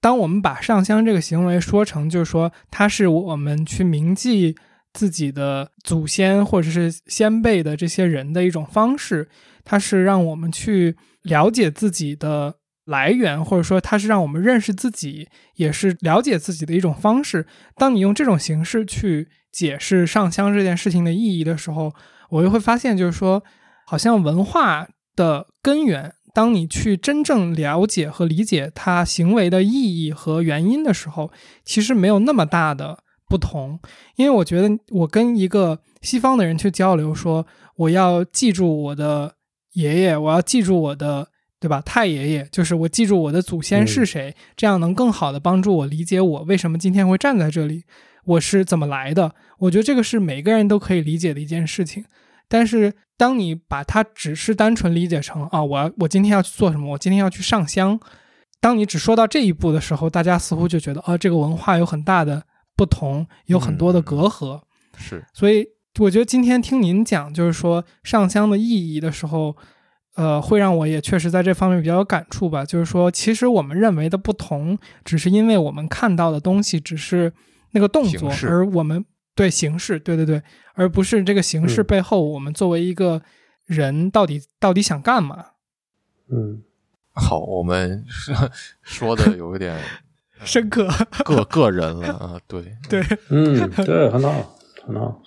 当我们把上香这个行为说成，就是说它是我们去铭记。自己的祖先或者是先辈的这些人的一种方式，它是让我们去了解自己的来源，或者说它是让我们认识自己，也是了解自己的一种方式。当你用这种形式去解释上香这件事情的意义的时候，我就会发现，就是说，好像文化的根源，当你去真正了解和理解它行为的意义和原因的时候，其实没有那么大的。不同，因为我觉得我跟一个西方的人去交流，说我要记住我的爷爷，我要记住我的，对吧？太爷爷，就是我记住我的祖先是谁，这样能更好的帮助我理解我为什么今天会站在这里，我是怎么来的。我觉得这个是每个人都可以理解的一件事情。但是当你把它只是单纯理解成啊，我要我今天要去做什么，我今天要去上香，当你只说到这一步的时候，大家似乎就觉得啊，这个文化有很大的。不同有很多的隔阂，是，所以我觉得今天听您讲，就是说上香的意义的时候，呃，会让我也确实在这方面比较有感触吧。就是说，其实我们认为的不同，只是因为我们看到的东西只是那个动作，而我们对形式，对对对，而不是这个形式背后，我们作为一个人到底到底想干嘛？嗯，好，我们说 *laughs* 的有一点。*laughs* 深刻，个个人了啊，对 *laughs* 对，嗯，对，很好，很好，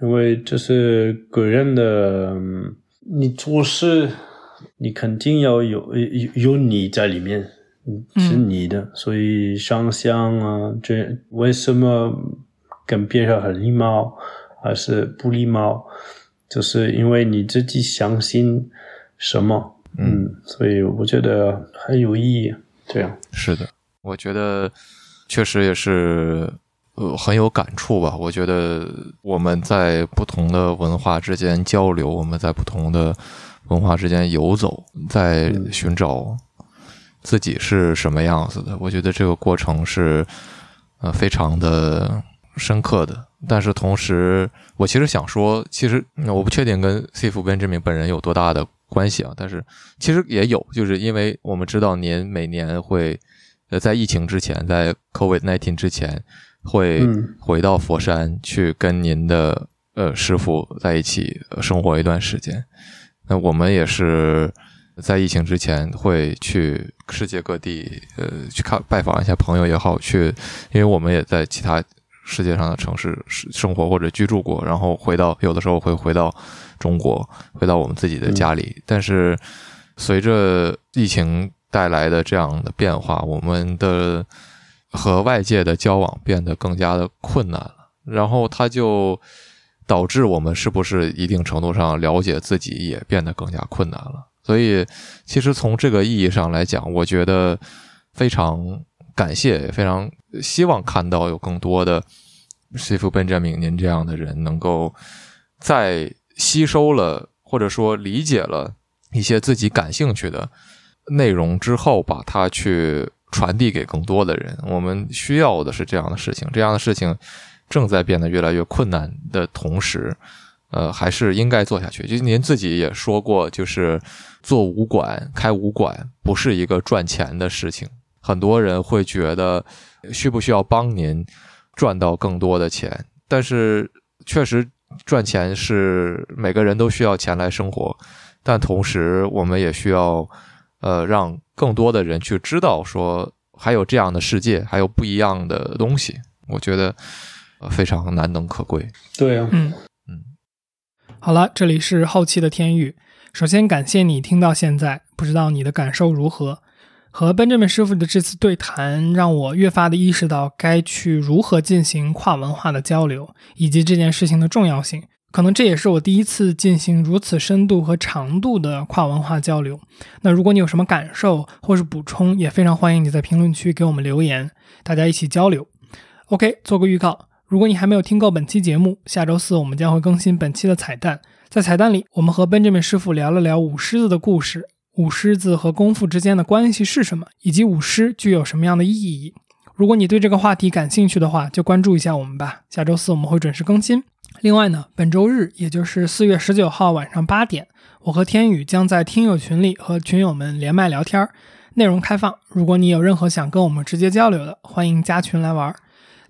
因为这是个人的，你做事，你肯定要有有有你在里面，是你的，所以上香啊，这为什么跟别人很礼貌，还是不礼貌，就是因为你自己相信什么，嗯，所以我觉得很有意义，这样。是的。我觉得确实也是，呃，很有感触吧。我觉得我们在不同的文化之间交流，我们在不同的文化之间游走，在寻找自己是什么样子的。我觉得这个过程是呃非常的深刻的。但是同时，我其实想说，其实我不确定跟 C 夫 Benjamin 本人有多大的关系啊。但是其实也有，就是因为我们知道您每年会。呃，在疫情之前，在 COVID nineteen 之前，会回到佛山去跟您的呃师傅在一起生活一段时间。那我们也是在疫情之前会去世界各地，呃，去看拜访一下朋友也好，去，因为我们也在其他世界上的城市生活或者居住过，然后回到有的时候会回到中国，回到我们自己的家里。但是随着疫情。带来的这样的变化，我们的和外界的交往变得更加的困难了，然后它就导致我们是不是一定程度上了解自己也变得更加困难了。所以，其实从这个意义上来讲，我觉得非常感谢，也非常希望看到有更多的西夫本杰明您这样的人，能够在吸收了或者说理解了一些自己感兴趣的。内容之后，把它去传递给更多的人。我们需要的是这样的事情。这样的事情正在变得越来越困难的同时，呃，还是应该做下去。就您自己也说过，就是做武馆、开武馆不是一个赚钱的事情。很多人会觉得需不需要帮您赚到更多的钱？但是确实赚钱是每个人都需要钱来生活，但同时我们也需要。呃，让更多的人去知道，说还有这样的世界，还有不一样的东西，我觉得非常难能可贵。对啊，嗯嗯。好了，这里是后期的天域。首先感谢你听到现在，不知道你的感受如何？和 Benjamin 师傅的这次对谈，让我越发的意识到该去如何进行跨文化的交流，以及这件事情的重要性。可能这也是我第一次进行如此深度和长度的跨文化交流。那如果你有什么感受或是补充，也非常欢迎你在评论区给我们留言，大家一起交流。OK，做个预告，如果你还没有听够本期节目，下周四我们将会更新本期的彩蛋，在彩蛋里，我们和 Benjamin 师傅聊了聊舞狮子的故事，舞狮子和功夫之间的关系是什么，以及舞狮具有什么样的意义。如果你对这个话题感兴趣的话，就关注一下我们吧。下周四我们会准时更新。另外呢，本周日，也就是四月十九号晚上八点，我和天宇将在听友群里和群友们连麦聊天，内容开放。如果你有任何想跟我们直接交流的，欢迎加群来玩。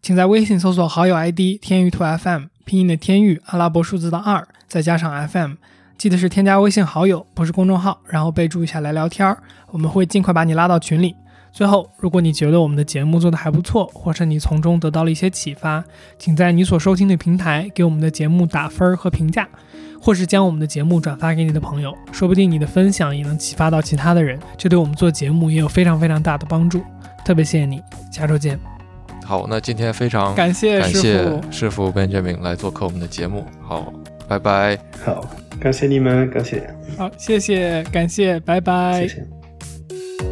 请在微信搜索好友 ID 天域兔 FM，拼音的天域，阿拉伯数字的二，再加上 FM，记得是添加微信好友，不是公众号，然后备注一下来聊天儿，我们会尽快把你拉到群里。最后，如果你觉得我们的节目做得还不错，或是你从中得到了一些启发，请在你所收听的平台给我们的节目打分和评价，或是将我们的节目转发给你的朋友，说不定你的分享也能启发到其他的人，这对我们做节目也有非常非常大的帮助。特别谢谢你，下周见。好，那今天非常感谢感谢师傅 Benjamin 来做客我们的节目。好，拜拜。好，感谢你们，感谢。好，谢谢，感谢，拜拜。谢谢。